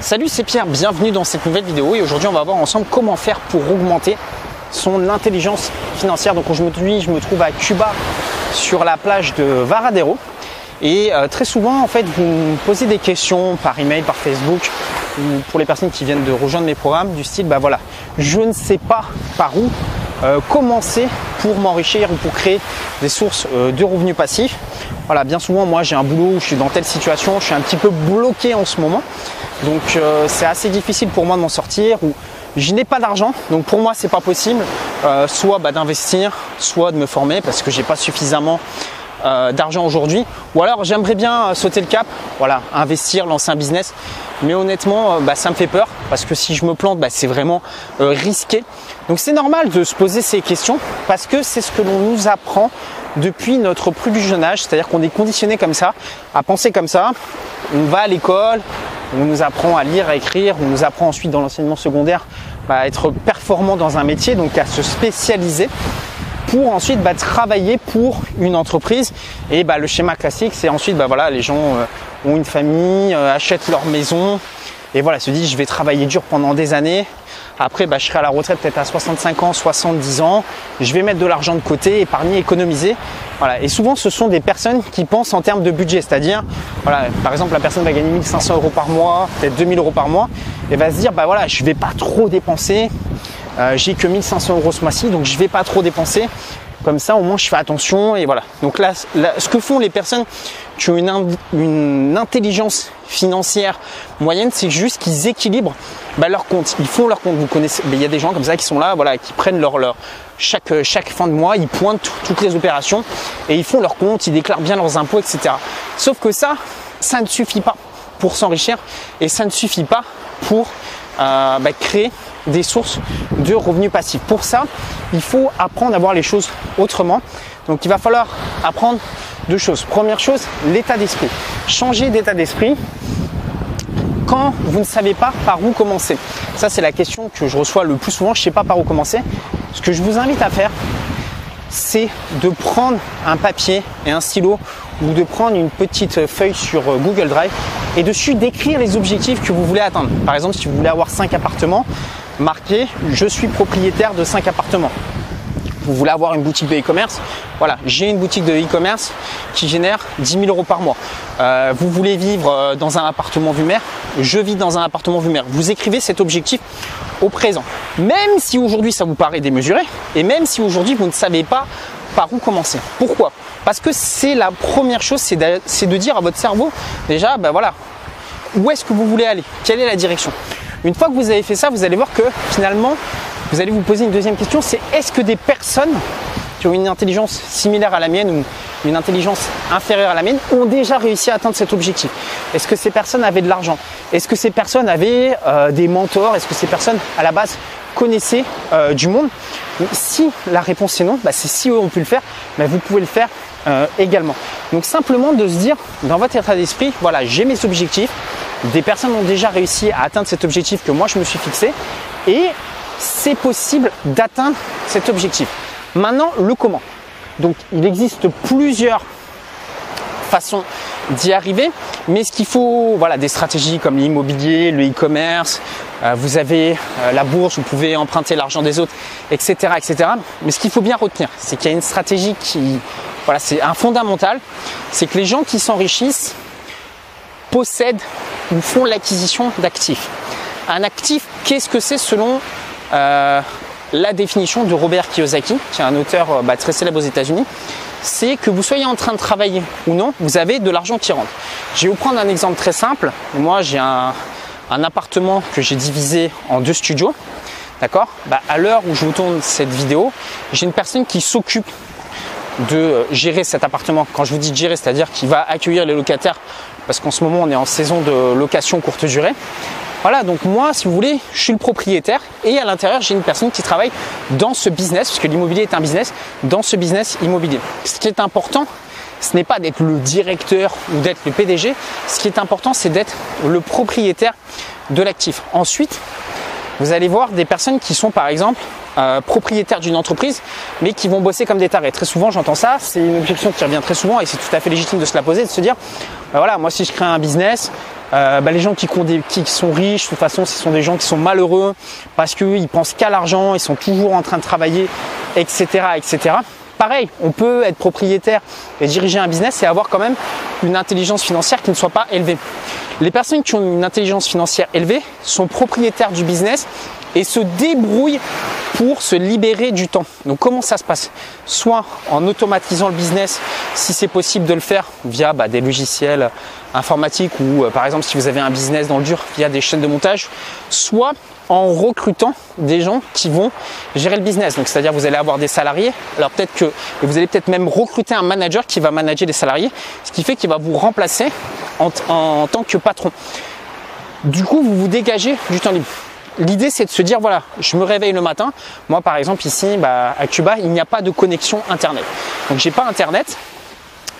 Salut, c'est Pierre, bienvenue dans cette nouvelle vidéo. Et aujourd'hui on va voir ensemble comment faire pour augmenter son intelligence financière. Donc aujourd'hui je me trouve à Cuba sur la plage de Varadero et euh, très souvent en fait vous me posez des questions par email, par Facebook ou pour les personnes qui viennent de rejoindre mes programmes du style bah voilà, je ne sais pas par où euh, commencer pour m'enrichir ou pour créer des sources euh, de revenus passifs. Voilà, bien souvent moi j'ai un boulot où je suis dans telle situation, je suis un petit peu bloqué en ce moment. Donc euh, c'est assez difficile pour moi de m'en sortir ou je n'ai pas d'argent, donc pour moi c'est pas possible, euh, soit bah, d'investir, soit de me former parce que j'ai pas suffisamment euh, d'argent aujourd'hui, ou alors j'aimerais bien sauter le cap, voilà, investir, lancer un business, mais honnêtement bah, ça me fait peur. Parce que si je me plante, bah, c'est vraiment risqué. Donc c'est normal de se poser ces questions. Parce que c'est ce que l'on nous apprend depuis notre plus jeune âge, c'est-à-dire qu'on est conditionné comme ça, à penser comme ça. On va à l'école, on nous apprend à lire, à écrire, on nous apprend ensuite dans l'enseignement secondaire bah, à être performant dans un métier, donc à se spécialiser pour ensuite bah, travailler pour une entreprise. Et bah, le schéma classique, c'est ensuite, bah, les gens euh, ont une famille, euh, achètent leur maison, et voilà, se disent je vais travailler dur pendant des années, après, je serai à la retraite peut-être à 65 ans, 70 ans. Je vais mettre de l'argent de côté, épargner, économiser. Et souvent, ce sont des personnes qui pensent en termes de budget. C'est-à-dire, par exemple, la personne va gagner 1500 euros par mois, peut-être 2000 euros par mois, et va se dire, bah voilà, je vais pas trop dépenser. Euh, j'ai que 1500 euros ce mois-ci, donc je vais pas trop dépenser. Comme ça, au moins, je fais attention et voilà. Donc là, ce que font les personnes qui ont une, intelligence financière moyenne, c'est juste qu'ils équilibrent bah, leur compte. Ils font leur compte. Vous connaissez, il y a des gens comme ça qui sont là, voilà, qui prennent leur, leur chaque, chaque fin de mois, ils pointent toutes les opérations et ils font leur compte, ils déclarent bien leurs impôts, etc. Sauf que ça, ça ne suffit pas pour s'enrichir et ça ne suffit pas pour euh, bah, créer des sources de revenus passifs. Pour ça, il faut apprendre à voir les choses autrement. Donc il va falloir apprendre deux choses. Première chose, l'état d'esprit. Changer d'état d'esprit quand vous ne savez pas par où commencer. Ça, c'est la question que je reçois le plus souvent. Je ne sais pas par où commencer. Ce que je vous invite à faire, c'est de prendre un papier et un stylo ou de prendre une petite feuille sur euh, Google Drive et dessus d'écrire les objectifs que vous voulez atteindre. Par exemple, si vous voulez avoir 5 appartements, marquez je suis propriétaire de 5 appartements. Vous voulez avoir une boutique de e-commerce, voilà, j'ai une boutique de e-commerce qui génère 10 000 euros par mois. Euh, vous voulez vivre euh, dans un appartement vue mer, je vis dans un appartement vue mer. Vous écrivez cet objectif au présent. Même si aujourd'hui ça vous paraît démesuré, et même si aujourd'hui vous ne savez pas par où commencer. Pourquoi? Parce que c'est la première chose, c'est de, dire à votre cerveau, déjà, ben voilà, où est-ce que vous voulez aller? Quelle est la direction? Une fois que vous avez fait ça, vous allez voir que finalement, vous allez vous poser une deuxième question, c'est est-ce que des personnes qui ont une intelligence similaire à la mienne ou une intelligence inférieure à la mienne ont déjà réussi à atteindre cet objectif? Est-ce que ces personnes avaient de l'argent? Est-ce que ces personnes avaient euh, des mentors? Est-ce que ces personnes à la base connaissaient euh, du monde? Si la réponse est non, bah, c'est si eux ont pu le faire, bah, vous pouvez le faire euh, également. Donc simplement de se dire dans votre état d'esprit, voilà, j'ai mes objectifs, des personnes ont déjà réussi à atteindre cet objectif que moi je me suis fixé et c'est possible d'atteindre cet objectif. Maintenant, le comment? Donc, il existe plusieurs façons d'y arriver, mais ce qu'il faut, voilà, des stratégies comme l'immobilier, le e-commerce, euh, vous avez euh, la bourse, vous pouvez emprunter l'argent des autres, etc., etc. Mais ce qu'il faut bien retenir, c'est qu'il y a une stratégie qui, voilà, c'est un fondamental, c'est que les gens qui s'enrichissent possèdent ou font l'acquisition d'actifs. Un actif, qu'est-ce que c'est selon euh, la définition de Robert Kiyosaki, qui est un auteur euh, bah, très célèbre aux États-Unis, c'est que vous soyez en train de travailler ou non, vous avez de l'argent qui rentre. Je vais vous prendre un exemple très simple. Moi, j'ai un, appartement que j'ai divisé en deux studios. D'accord? Bah, À l'heure où je vous tourne cette vidéo, j'ai une personne qui s'occupe de euh, gérer cet appartement. Quand je vous dis gérer, c'est-à-dire qu'il va accueillir les locataires, parce qu'en ce moment on est en saison de location courte durée. Voilà, donc moi, si vous voulez, je suis le propriétaire et à l'intérieur, j'ai une personne qui travaille dans ce business, puisque l'immobilier est un business, dans ce business immobilier. Ce qui est important, ce n'est pas d'être le directeur ou d'être le PDG. Ce qui est important, c'est d'être le propriétaire de l'actif. Ensuite, vous allez voir des personnes qui sont par exemple euh, propriétaires d'une entreprise, mais qui vont bosser comme des tarés. Très souvent, j'entends ça. C'est une objection qui revient très souvent et c'est tout à fait légitime de se la poser, de se dire, ben voilà, moi si je crée un business, euh, bah, les gens qui, sont riches, de toute façon, ce sont des gens qui sont malheureux parce qu'ils pensent qu'à l'argent, ils sont toujours en train de travailler, etc., etc. Pareil, on peut être propriétaire et diriger un business et avoir quand même une intelligence financière qui ne soit pas élevée. Les personnes qui ont une intelligence financière élevée sont propriétaires du business et se débrouillent pour se libérer du temps. Donc comment ça se passe? Soit en automatisant le business, si c'est possible de le faire via bah, des logiciels informatiques ou euh, par exemple si vous avez un business dans le dur via des chaînes de montage, soit en recrutant des gens qui vont gérer le business. Donc c'est-à-dire vous allez avoir des salariés. Alors peut-être que vous allez peut-être même recruter un manager qui va manager les salariés, ce qui fait qu'il va vous remplacer en, en tant que patron. Du coup, vous vous dégagez du temps libre l'idée c'est de se dire voilà, je me réveille le matin. Moi par exemple ici bah, à Cuba, il n'y a pas de connexion internet. Donc j'ai pas internet.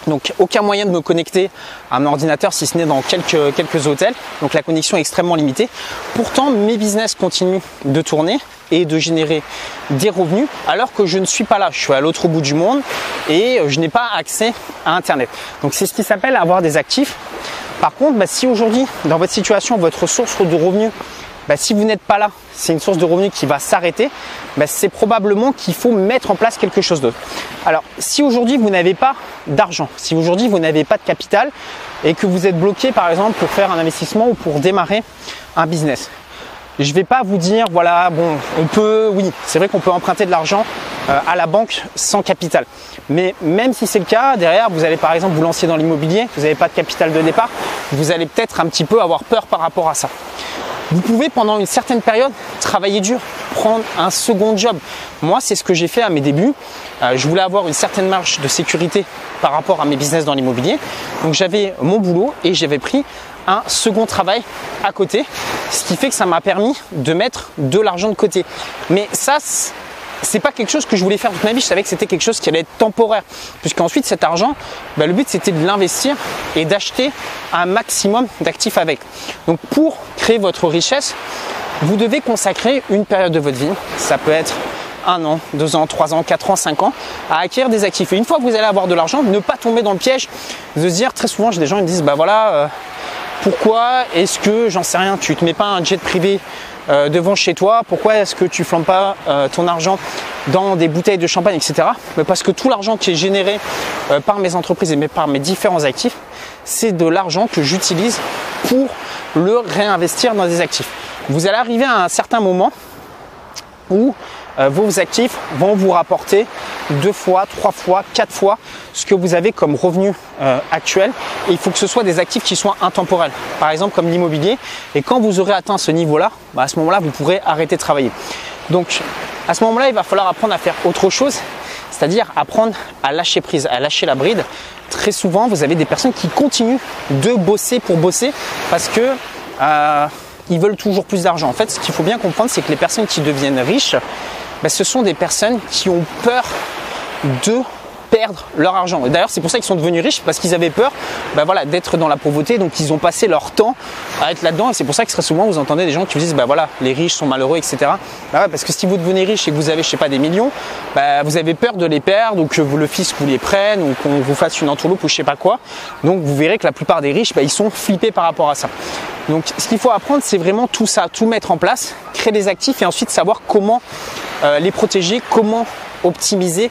Donc aucun moyen de me connecter à mon ordinateur si ce n'est dans quelques, quelques hôtels. Donc la connexion est extrêmement limitée. Pourtant mes business continuent de tourner et de générer des revenus alors que je ne suis pas là. Je suis à l'autre bout du monde et je n'ai pas accès à Internet. Donc c'est ce qui s'appelle avoir des actifs. Par contre, bah, si aujourd'hui dans votre situation votre source de revenus bah, si vous n'êtes pas là, c'est une source de revenus qui va s'arrêter, bah, c'est probablement qu'il faut mettre en place quelque chose d'autre. Alors, si aujourd'hui vous n'avez pas d'argent, si aujourd'hui vous n'avez pas de capital et que vous êtes bloqué par exemple pour faire un investissement ou pour démarrer un business, je ne vais pas vous dire, voilà, bon, on peut, oui, c'est vrai qu'on peut emprunter de l'argent euh, à la banque sans capital. Mais même si c'est le cas, derrière, vous allez par exemple vous lancer dans l'immobilier, vous n'avez pas de capital de départ, vous allez peut-être un petit peu avoir peur par rapport à ça. Vous pouvez pendant une certaine période travailler dur, prendre un second job. Moi, c'est ce que j'ai fait à mes débuts. Euh, je voulais avoir une certaine marge de sécurité par rapport à mes business dans l'immobilier. Donc j'avais mon boulot et j'avais pris un second travail à côté, ce qui fait que ça m'a permis de mettre de l'argent de côté. Mais ça, c'est pas quelque chose que je voulais faire toute ma vie. Je savais que c'était quelque chose qui allait être temporaire. Puisqu'ensuite, cet argent, bah, le but c'était de l'investir et d'acheter un maximum d'actifs avec. Donc, pour créer votre richesse, vous devez consacrer une période de votre vie. Ça peut être un an, deux ans, trois ans, quatre ans, cinq ans à acquérir des actifs. Et une fois que vous allez avoir de l'argent, ne pas tomber dans le piège de se dire très souvent, j'ai des gens qui me disent bah voilà, euh, pourquoi est-ce que j'en sais rien, tu te mets pas un jet privé euh, devant chez toi, pourquoi est-ce que tu flambes pas euh, ton argent dans des bouteilles de champagne, etc. Mais parce que tout l'argent qui est généré euh, par mes entreprises et par mes différents actifs, c'est de l'argent que j'utilise pour le réinvestir dans des actifs. Vous allez arriver à un certain moment où vos actifs vont vous rapporter deux fois, trois fois, quatre fois ce que vous avez comme revenu euh, actuel. Et il faut que ce soit des actifs qui soient intemporels, par exemple comme l'immobilier. Et quand vous aurez atteint ce niveau-là, bah, à ce moment-là, vous pourrez arrêter de travailler. Donc à ce moment-là, il va falloir apprendre à faire autre chose, c'est-à-dire apprendre à lâcher prise, à lâcher la bride. Très souvent, vous avez des personnes qui continuent de bosser pour bosser parce que euh, veulent toujours plus d'argent. En fait, ce qu'il faut bien comprendre, c'est que les personnes qui deviennent riches, ben, ce sont des personnes qui ont peur de perdre leur argent. D'ailleurs, c'est pour ça qu'ils sont devenus riches, parce qu'ils avaient peur ben voilà, d'être dans la pauvreté, donc ils ont passé leur temps à être là-dedans. Et c'est pour ça que très souvent, vous entendez des gens qui vous disent, ben voilà, les riches sont malheureux, etc. Ben parce que si vous devenez riche et que vous avez, je sais pas, des millions, vous avez peur de les perdre, ou que le fisc vous les prenne, ou qu'on vous fasse une entourloupe, ou je sais pas quoi. Donc vous verrez que la plupart des riches, ils sont flippés par rapport à ça. Donc ce qu'il faut apprendre, c'est vraiment tout ça, tout mettre en place, créer des actifs et ensuite savoir comment les protéger, comment optimiser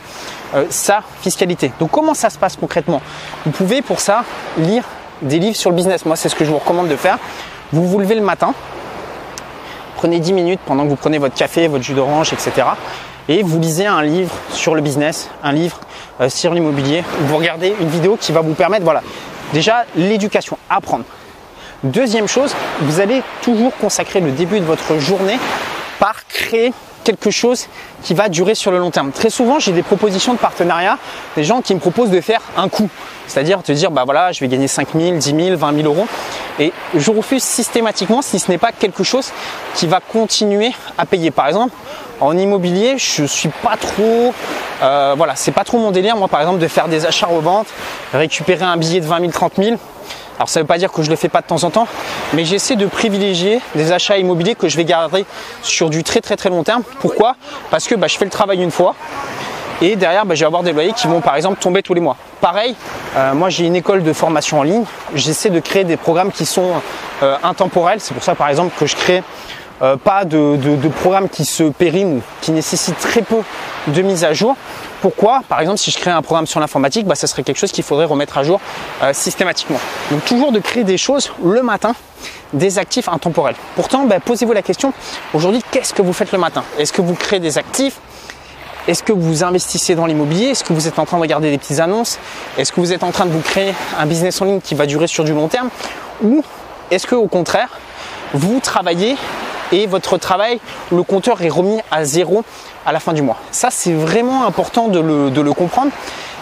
euh, sa fiscalité. Donc comment ça se passe concrètement? Vous pouvez pour ça lire des livres sur le business. Moi, c'est ce que je vous recommande de faire. Vous vous levez le matin, prenez 10 minutes pendant que vous prenez votre café, votre jus d'orange, etc. Et vous lisez un livre sur le business, un livre euh, sur l'immobilier. Vous regardez une vidéo qui va vous permettre, voilà, déjà l'éducation, apprendre. Deuxième chose, vous allez toujours consacrer le début de votre journée par créer quelque chose qui va durer sur le long terme. Très souvent, j'ai des propositions de partenariat, des gens qui me proposent de faire un coup, c'est-à-dire te dire, bah voilà, je vais gagner 5 000, 10 000, 20 000 euros. Et je refuse systématiquement si ce n'est pas quelque chose qui va continuer à payer. Par exemple, en immobilier, je suis pas trop, euh, voilà, c'est pas trop mon délire, moi, par exemple, de faire des achats-reventes, récupérer un billet de 20 000, 30 000 alors ça ne veut pas dire que je ne le fais pas de temps en temps, mais j'essaie de privilégier des achats immobiliers que je vais garder sur du très très très long terme. Pourquoi? Parce que bah, je fais le travail une fois Et derrière, bah, je vais avoir des loyers qui vont par exemple tomber tous les mois. Pareil, euh, moi j'ai une école de formation en ligne. J'essaie de créer des programmes qui sont euh, intemporels. C'est pour ça par exemple que je crée euh, pas de, programmes qui se périment, qui nécessitent très peu de mise à jour. Pourquoi? Par exemple, si je crée un programme sur l'informatique, bah, ça serait quelque chose qu'il faudrait remettre à jour systématiquement. Donc toujours de créer des choses le matin, des actifs intemporels. Pourtant, bah, posez-vous la question, aujourd'hui, qu'est-ce que vous faites le matin? Est-ce que vous créez des actifs? Est-ce que vous investissez dans l'immobilier? Est-ce que vous êtes en train de regarder des petites annonces? Est-ce que vous êtes en train de vous créer un business en ligne qui va durer sur du long terme? Ou est-ce que au contraire, vous travaillez et votre travail, le compteur est remis à zéro à la fin du mois. Ça, c'est vraiment important de le, comprendre.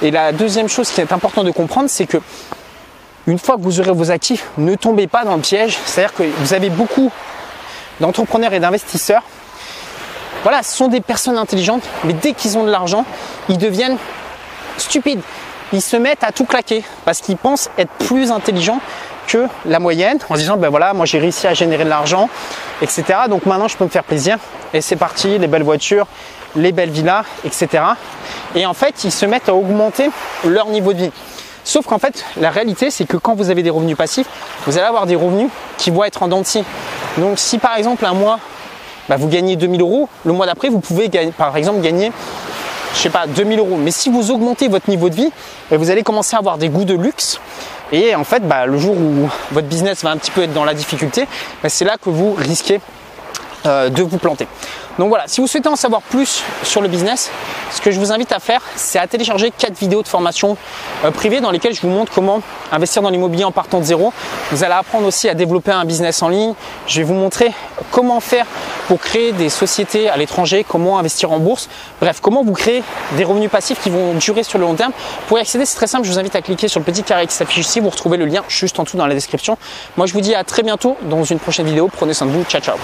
Et la deuxième chose qui est importante de comprendre, c'est que une fois que vous aurez vos actifs, ne tombez pas dans le piège. C'est-à-dire que vous avez beaucoup d'entrepreneurs et d'investisseurs voilà, ce sont des personnes intelligentes, mais dès qu'ils ont de l'argent, ils deviennent stupides. Ils se mettent à tout claquer parce qu'ils pensent être plus intelligents que la moyenne en se disant ben voilà moi j'ai réussi à générer de l'argent etc donc maintenant je peux me faire plaisir et c'est parti les belles voitures les belles villas etc et en fait ils se mettent à augmenter leur niveau de vie sauf qu'en fait la réalité c'est que quand vous avez des revenus passifs vous allez avoir des revenus qui vont être en dentier donc si par exemple un mois bah, vous gagnez 2000 euros. Le mois d'après, vous pouvez par exemple gagner, je sais pas, 2000 euros. Mais si vous augmentez votre niveau de vie, bah, vous allez commencer à avoir des goûts de luxe. Et en fait, bah, le jour où votre business va un petit peu être dans la difficulté, c'est là que vous risquez de vous planter. Donc voilà, si vous souhaitez en savoir plus sur le business, ce que je vous invite à faire, c'est à télécharger quatre vidéos de formation euh, privées dans lesquelles je vous montre comment investir dans l'immobilier en partant de zéro. Vous allez apprendre aussi à développer un business en ligne. Je vais vous montrer comment faire pour créer des sociétés à l'étranger, comment investir en bourse. Bref, comment vous créer des revenus passifs qui vont durer sur le long terme. Pour y accéder, c'est très simple. Je vous invite à cliquer sur le petit carré qui s'affiche ici. Vous retrouvez le lien juste en dessous dans la description. Moi, je vous dis à très bientôt dans une prochaine vidéo. Prenez soin de vous. Ciao, ciao.